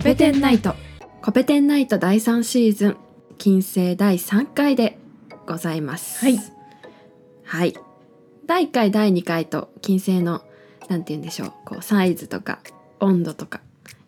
コペテンナイト。コペテンナイト第3シーズン金星第3回でございます。はい。はい。第1回第2回と金星のなんて言うんでしょうこうサイズとか温度とか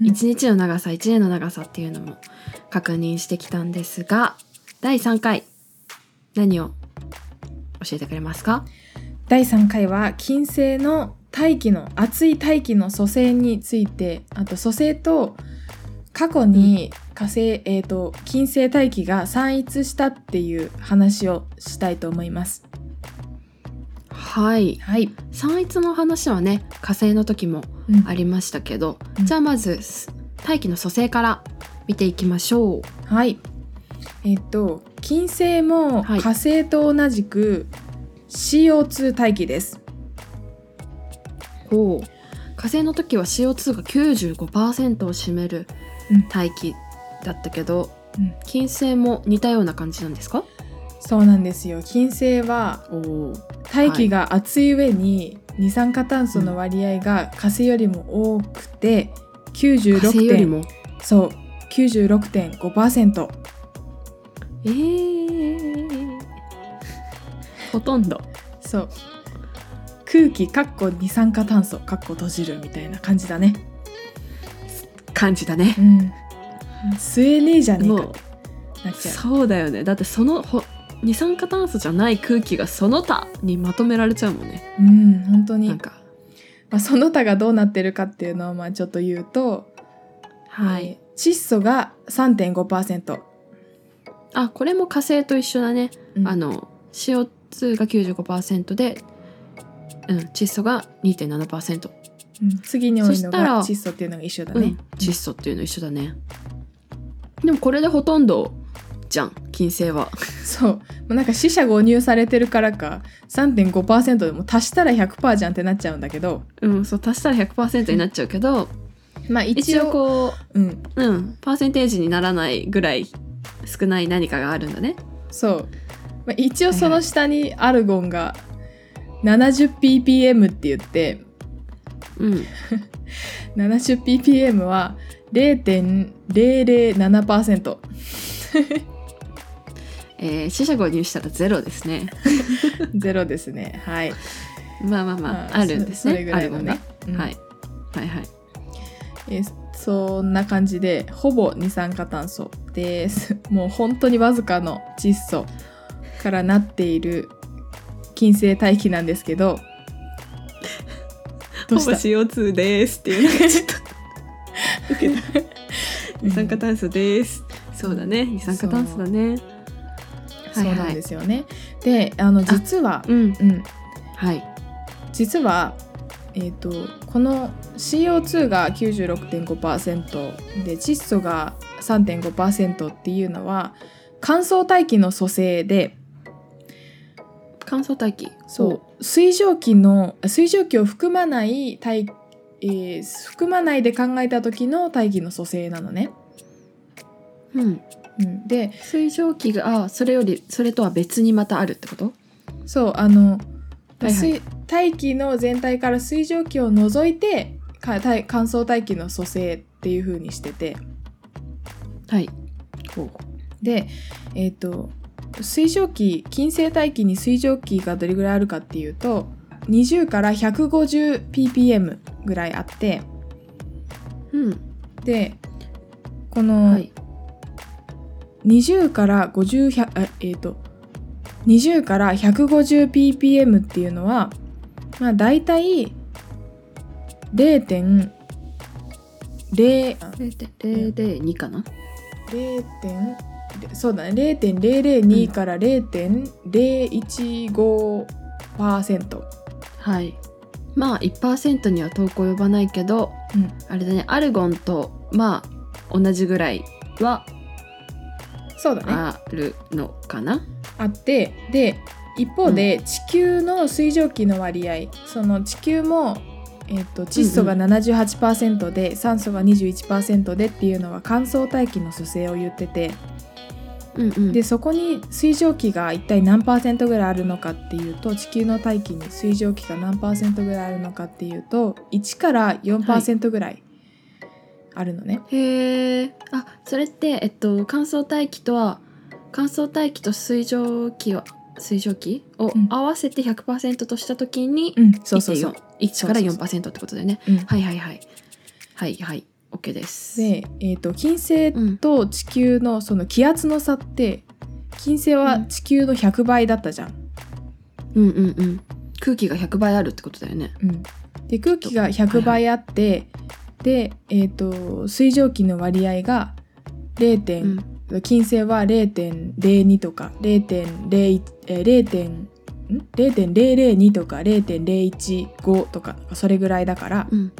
うん。1日の長さ1年の長さっていうのも確認してきたんですが第3回何を教えてくれますか？第3回は金星の大気の熱い大気の組成についてあと組成と過去に火星、えー、と金星大気が散逸したっていう話をしたいと思います。はい。はい、散逸の話はね火星の時もうん。ありましたけど、うん。じゃあまずす大気の組成から見ていきましょう。はい。えっ、と金星もはい。火星と同じく CO2 大気です。ほう。火星の時は CO2 が95%を占めるうん。大気だったけど、うん。金星も似たような感じなんですか？そうなんですよ。金星は大気が熱い上に二酸化炭素の割合が火星よりも多くて火96点りも？そう。96.5%えー、ほとんど。そう。空気かっこ二酸化炭素かっこ閉じるみたいな感じだね感じだね。うん。吸えねえじゃねえか。なっちゃう。そうだよね。だってそのほ二酸化炭素じゃない空気がその他にまとめられちゃうもんね。うん本当に。なんか。まあ、その他がどうなってるかっていうのをまあちょっと言うと、はい、えー窒素が3.5%、あこれも火星と一緒だね、うん。あの CO2 が95%で、うん、窒素が2.7%、うん。次に多いのが窒素っていうのが一緒だね。うん、窒素っていうの一緒だね。でもこれでほとんどじゃん金星は。そう。なんか死者誤入されてるからか3.5%でも足したら100%じゃんってなっちゃうんだけど。うんそう足したら100%になっちゃうけどまあ一応こうん。ううんパーセンテージにならないぐらい少ない何かがあるんだね。そう、まあ、一応その下にアルゴンが 70ppm って言ってうん。70ppm は0.007% えー、死者誤入したらゼロですね。ゼロですね。はい。まあまあまあ、まあ、るんですね。そそれぐらいのね。うん。はい。はいはい。えーそんな感じでほぼ二酸化炭素です。もう本当にわずかの窒素からなっている金星大気なんですけどどうした？CO2 ですっていう。ちょっと受けた。二酸化炭素です、そうだね。二酸化炭素だね。そう。なんですよね。であの実はうん。うん。はい。実はえっ、とこの CO2 が96.5%で窒素が3.5%っていうのは乾燥大気の組成で乾燥大気。そう。水蒸気の水蒸気を含まない大、えー含まないで考えた時の大気の組成なのね。う、うん、うん、で水蒸気があそれよりそれとは別にまたあるってこと？そうあの、はいはい。水大気の全体から水蒸気を除いて乾燥大気の組成っていう風にしてて。はい。でえっ、と水蒸気金星大気に水蒸気がどれぐらいあるかっていうと20から 150ppm ぐらいあってうん。でこの、はい。20から50 100あえっ、と20から 150ppm っていうのはまあ大体0.0 0.002かな？0点そうだね。0.002から0.015%、はい。まあ1%には遠く及ばないけどうん、あれだね。アルゴンとまあ同じぐらいはそうだね。あるのかな、あってで一方で地球の水蒸気の割合その地球も、えー、と窒素が78%で、酸素が21%でっていうのは乾燥大気の組成を言っててうんうん。でそこに水蒸気が一体何パーセントぐらいあるのかっていうと地球の大気に水蒸気が何パーセントぐらいあるのかっていうと1から4%ぐらいあるのね。へえあそれってえっと乾燥大気とは乾燥大気と水蒸気を水蒸気？をうん。合わせて100%とした時にうん、そうそうそう。1.4からそうそう4%ってことだよね。うん。はいはいはい。はいはい OK です。で、えー、と金星うんと地球のその気圧の差って金星は地球の100倍だったじゃん。うんうんうん。空気が100倍あるってことだよね。うん、で空気が100倍あって、で、えー、と水蒸気の割合が 0. うん。金星は0.02とか0.01えー0点ん？0.002とか0.015とかそれぐらいだからうん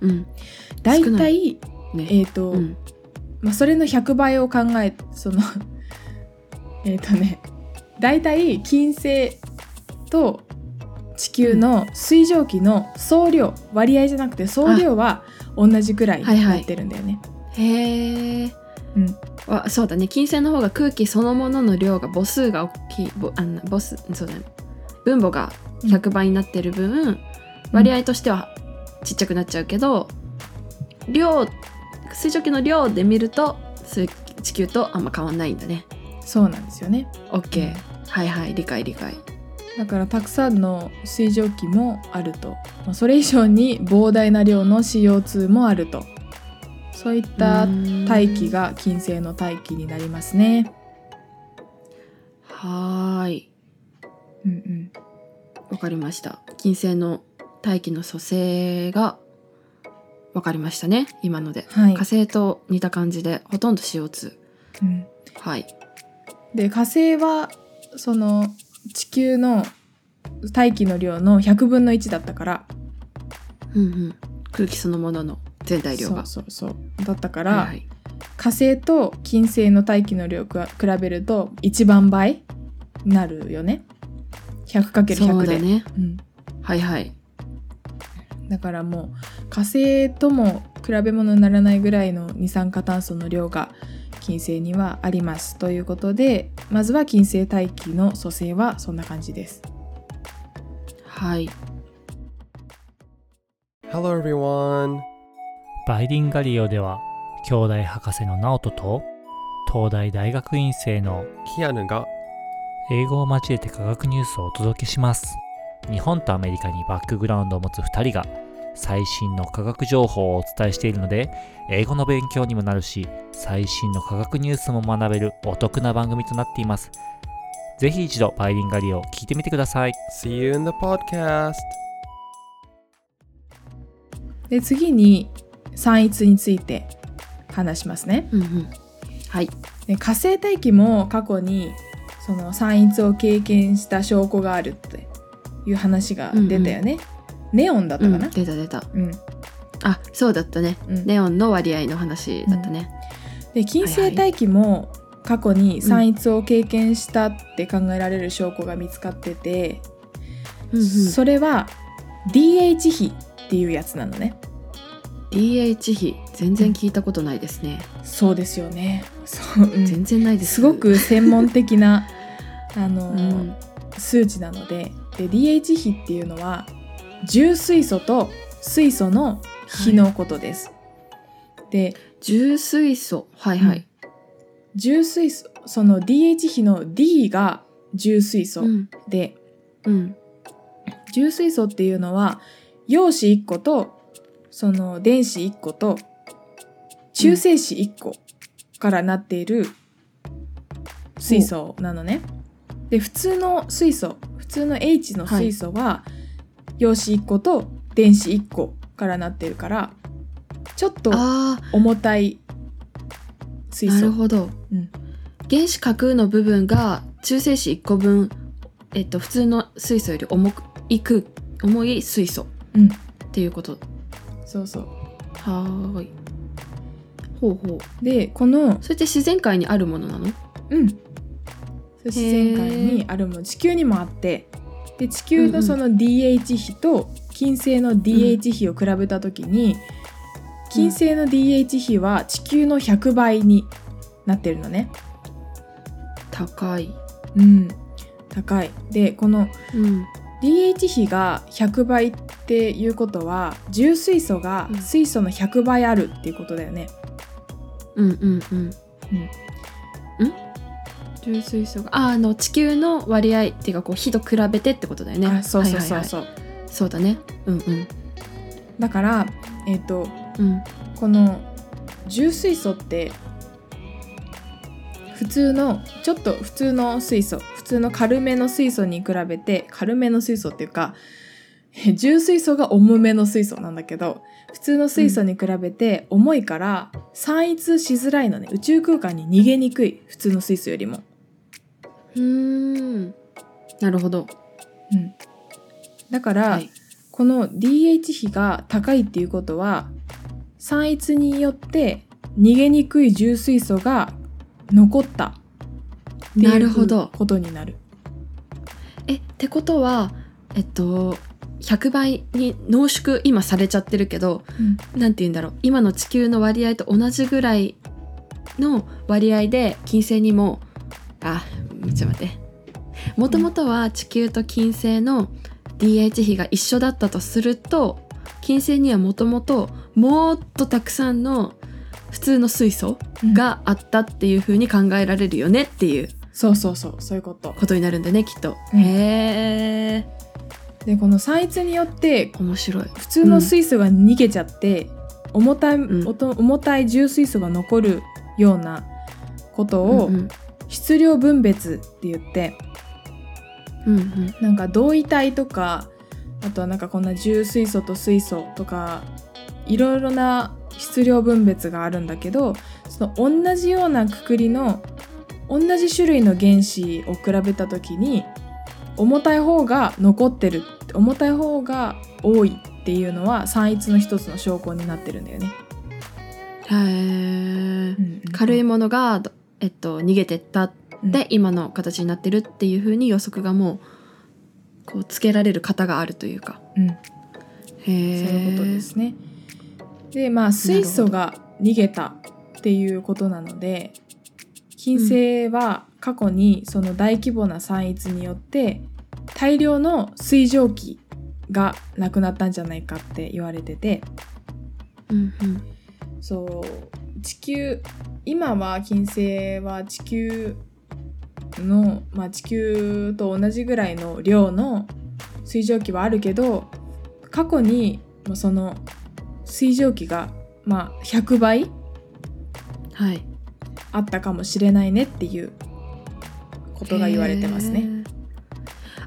うん。だい少ない。たいね。えっ、と、うん。まあ、それの100倍を考えその えっとねだいたい金星と地球の水蒸気の総量割合じゃなくて総量は同じくらいになってるんだよね。へえうん。わそうだね。金星の方が空気そのものの量が母数が大きい。ぼあの母数そうだね。分母が100倍になってる分、割合としてはちっちゃくなっちゃうけど量水蒸気の量で見ると水地球とあんま変わんないんだね。そうなんですよね。OK はいはい理解理解。だからたくさんの水蒸気もあると、まあ、それ以上に膨大な量の CO2 もあると。そういった大気が金星の大気になりますね。はーい。うんうん。わかりました。金星の大気の組成がわかりましたね。今ので、はい。火星と似た感じでほとんど CO2 うん。はい。で火星はその地球の大気の量の100分の1だったから。うんうん。空気そのものの全体量が。そうそうそう。だったから、はい。はい火星と金星の大気の量が比べると1万倍になるよね。100×100 で。そうだね。うん、はいはいだからもう火星とも比べ物にならないぐらいの二酸化炭素の量が金星にはあります。ということでまずは金星大気の組成はそんな感じです。はい。Hello everyone. バイリンガリオでは兄弟博士のナオトと東大大学院生のキアヌが英語を交えて科学ニュースをお届けします。日本とアメリカにバックグラウンドを持つ2人が最新の科学情報をお伝えしているので英語の勉強にもなるし最新の科学ニュースも学べるお得な番組となっています。ぜひ一度バイリンガリオを聞いてみてください。See you in the podcast. で次に散逸について話しますね。うんうん。はい。で火星大気も過去にその散逸を経験した証拠があるっていう話が出たよね、ネオンだったうんかな出た出た。うん、あそうだったね。うん。ネオンの割合の話だったね、で金星大気も過去に散逸を経験したって考えられる証拠が見つかってて、うんうん。それは DH 比っていうやつなのね。DH 比。全然聞いたことないですね、そうですよね。そう、うん。全然ないです。すごく専門的なあの、うん。数値なので。で DH 比っていうのは重水素と水素の比のことです。で重水素。はいはい、重水素その DH 比の D が重水素うん。で、うん。重水素っていうのは陽子1個とその電子1個と中性子1個からなっている水素なのね。で普通の水素普通の H の水素は陽子1個と電子1個からなってるからちょっとあ重たい水あなる素。ほど、うん。原子核の部分が中性子1個分えっと普通の水素より重くいく重い水素うん。っていうこと。そうそう。はーい。ほうほう。でこのそれって自然界にあるものなの？うん。自然界にあるもの。地球にもあってで地球のその DH 比と金星の DH 比を比べた時に、金星の DH 比は地球の100倍になってるのね。高い。うん、高い。でこのうん。DH 比が100倍っっていうことは重水素がうん。水素の100倍あるっていうことだよね。うんうんうん。うんん重水素がああの地球の割合っていうかこう火と比べてってことだよね。あそうそうそうはいはいそう。はい。そうだね。うんうん。だからえっ、とうん。この重水素って普通のちょっと普通の水素普通の軽めの水素に比べて軽めの水素っていうか え重水素が重めの水素なんだけど普通の水素に比べて重いから散逸しづらいのね。宇宙空間に逃げにくい普通の水素よりも。うーん。なるほど。うん、だから、はい。この DH 比が高いっていうことは散逸によって逃げにくい重水素が残ったっていうなるほど。ことになる。えってことはえっと100倍に濃縮今されちゃってるけどなんて言うんだろう。今の地球の割合と同じぐらいの割合で金星にもあちょっと待って。もともとは地球と金星の DH 比が一緒だったとすると金星にはもともともっとたくさんの普通の水素うん。があったっていう風に考えられるよねっていうそうそうそうそういうこと。ことになるんだねきっと、うん。へえ。でこの散逸によって面白い。普通の水素が逃げちゃって、重たい、ん。おと重たい重水素が残るようなことをうんうん質量分別って言って、うんうん。なんか同位体とかあとはなんかこんな重水素と水素とかいろいろな質量分別があるんだけどその同じようなくくりの同じ種類の原子を比べた時に重たい方が残ってる重たい方が多いっていうのは散逸の一つの証拠になってるんだよね。へえ軽いもものが、えっと、逃げてったで、今の形になってるっていう風に予測がもうこうつけられる型があるというか。うん、へえそういうことですね。でまあ水素が逃げたっていうことなので金星は過去にその大規模な散逸によって大量の水蒸気がなくなったんじゃないかって言われてて。うんうん。そう地球今は金星は地球の、まあ、地球と同じぐらいの量の水蒸気はあるけど過去にもうその水蒸気が、まあ、100倍はい。あったかもしれないねっていうことが言われてますね。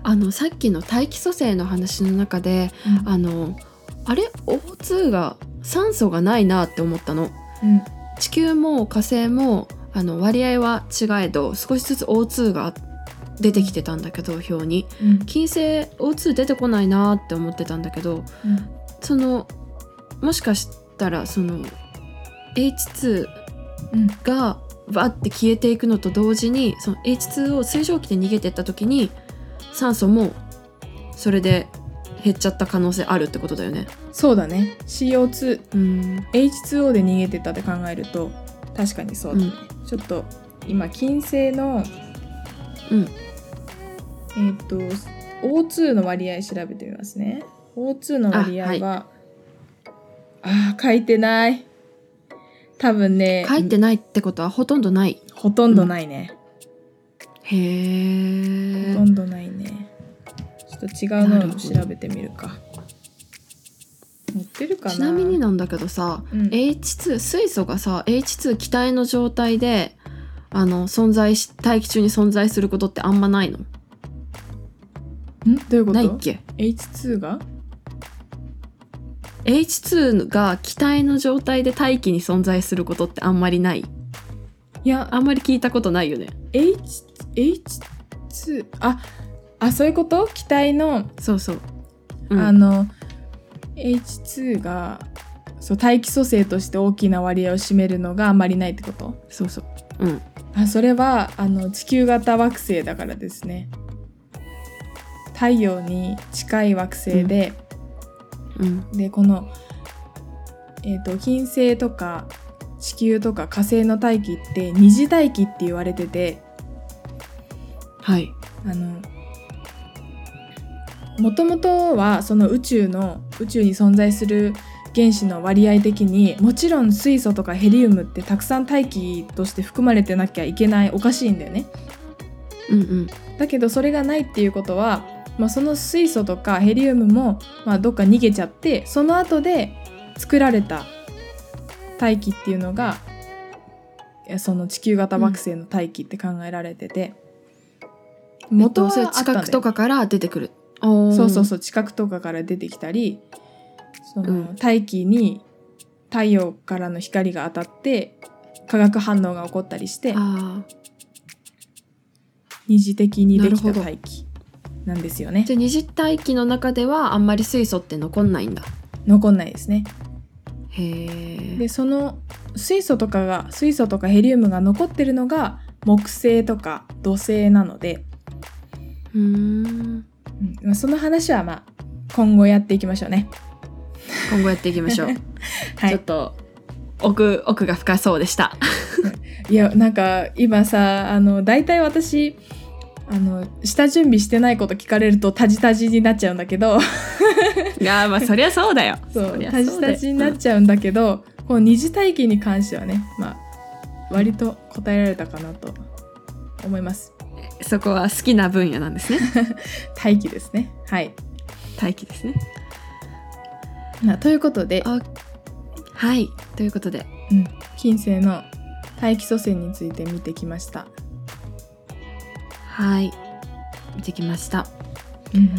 あのさっきの大気組成の話の中でうん。あのあれ？O2 が酸素がないなって思ったの。うん地球も火星もあの割合は違えど少しずつ O2 が出てきてたんだけど表に。うん。金星 O2 出てこないなって思ってたんだけどうん。そのもしかしたらその H2 うん。がバッて消えていくのと同時にその H2 を水蒸気で逃げてった時に酸素もそれで減っちゃった可能性あるってことだよね。そうだね。CO2 うん。H2O で逃げてたって考えると確かにそうだね、ちょっと今金星のうん。えっ、と O2 の割合調べてみますね。O2 の割合はあ,、あー書いてない。多分ね書いてないってことはほとんどない。ほとんどないね、へえほと。んどないねと違うのを調べてみるか。載ってるかな？ちなみになんだけどさ、うん。H2 水素がさ H2 気体の状態であの存在し大気中に存在することってあんまないの？ん？どういうこと？ないっけ？H2 が？H2 が気体の状態で大気に存在することってあんまりない？いや。あんまり聞いたことないよね。H H2 ああそういうこと？気体の、そうそう、うん、あの H2 がそう大気組成として大きな割合を占めるのがあまりないってこと？そうそう。うん。あそれはあの地球型惑星だからですね。太陽に近い惑星で、うん。でこの、えー、と金星とか地球とか火星の大気って二次大気って言われててはい。あのもともとはその宇宙の宇宙に存在する原子の割合的にもちろん水素とかヘリウムってたくさん大気として含まれてなきゃいけないおかしいんだよね。うんうん。だけどそれがないっていうことは、まあ、その水素とかヘリウムも、まあ、どっか逃げちゃってその後で作られた大気っていうのがその地球型惑星の大気って考えられてて、元はそれあったんだよ近くとかから出てくる。そうそうそう近くとかから出てきたりその、うん。大気に太陽からの光が当たって化学反応が起こったりしてあ二次的にできた大気なんですよね。ーじゃあ二次大気の中ではあんまり水素って残んないんだ。残んないですね。へえでその水素とかが水素とかヘリウムが残ってるのが木星とか土星なので、うーんうん。まあ、その話はまあ今後やっていきましょうね。今後やっていきましょう、はい。ちょっと奥奥が深そうでした。いやなんか今さあの大体私あの下準備してないこと聞かれるとタジタジになっちゃうんだけど。いやーまあそりゃそうだよ。そうタジタジになっちゃうんだけど、この二次体系に関してはねまあ割と答えられたかなと思います。うんそこは好きな分野なんですね。大気ですね。はい。大気ですね。なということで、あはい。ということで。うん、金星の大気祖先について見てきました、はい。見てきました。うん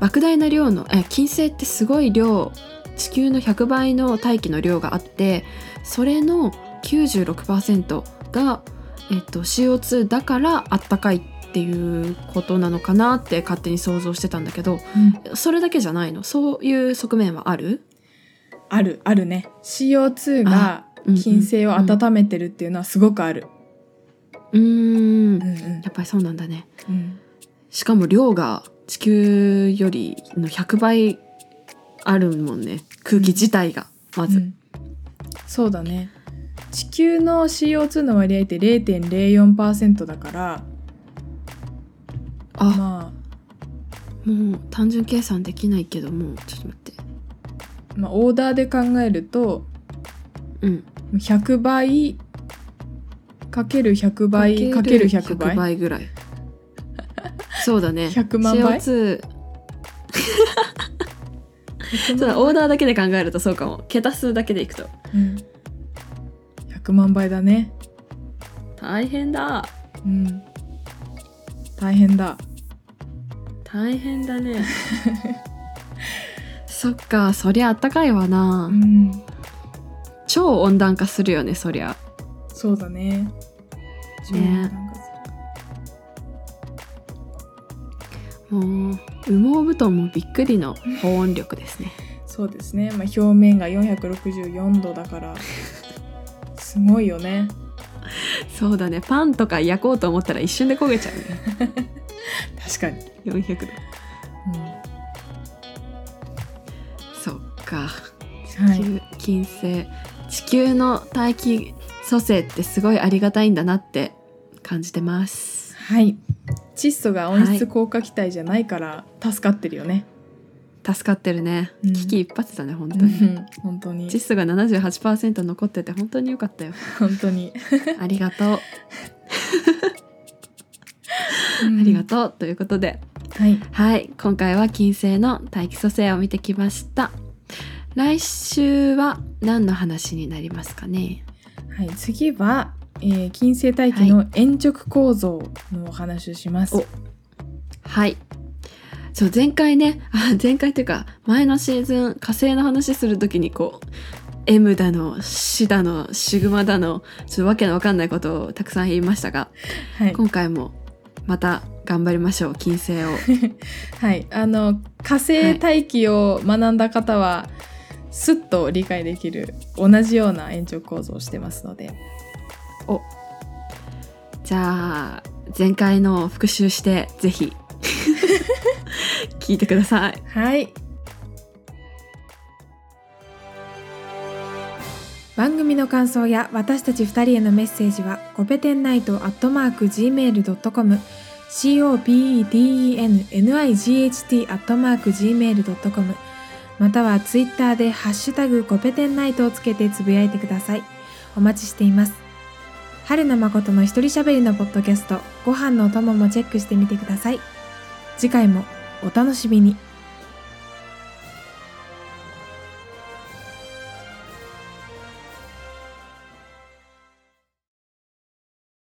莫大な量のえ金星ってすごい量。地球の100倍の大気の量があってそれの96%が、えっと、CO2 だからあったかいっていうことなのかなって勝手に想像してたんだけどそれだけじゃないの？そういう側面はある？あるあるね。CO2 がうんうん。金星を温めてるっていうのはすごくある、うーん。うんやっぱりそうなんだね。うん。しかも量が地球よりの100倍あるもんね。空気自体がまず、うん。そうだね地球の CO2 の割合って0.04%だからあ。まもう単純計算できないけどもうちょっと待って。あ、まあ、オーダーで考えるとうん。100倍かける100倍かける100倍。ぐらい。そうだね。100万倍？CO2 そうだオーダーだけで考えるとそうかも。桁数だけでいくと。うん、100万倍だね。大変だ。うん。大変だ。大変だね。そっかそりゃあったかいわな、うん。超温暖化するよねそりゃ。そうだね。超ね。もう羽毛布団もびっくりの保温力ですね。そうですね、まあ、表面が464度だからすごいよね。そうだね。パンとか焼こうと思ったら一瞬で焦げちゃうね。確かに、400度。そっか。うん、はい。地球金星。地球の大気組成ってすごいありがたいんだなって感じてます。はい。窒素が温室効果気体じゃないから助かってるよね、助かってるね、うん。危機一髪だね本当に。う ん本当に。窒素が78%残ってて本当によかったよ。本当に。ありがとう、あありがとう。ということで。はい。はい。今回は金星の大気組成を見てきました。来週は何の話になりますかね？はい、次は、えー金星大気の円直構造のお話をします、お。はいそう前回ねあ前回というか前のシーズン火星の話する時にこう M だの死だのシグマだのちょっとわけのわかんないことをたくさん言いましたがはい、今回もまた頑張りましょう金星を。はい、あの火星大気を学んだ方は、すっと理解できる同じような延長構造をしてますので。じゃあ前回のを復習してぜひ 聞いてくださいはい番組の感想や私たち2人へのメッセージはコペテンナイトアットマーク Gmail.comCOPEDENNIGHT アットマーク Gmail.com またはツイッターでハッシュタグコペテンナイトをつけてつぶやいてください。お待ちしています。春の誠の一人喋りのポッドキャスト、ご飯のお供もチェックしてみてください。次回もお楽しみに。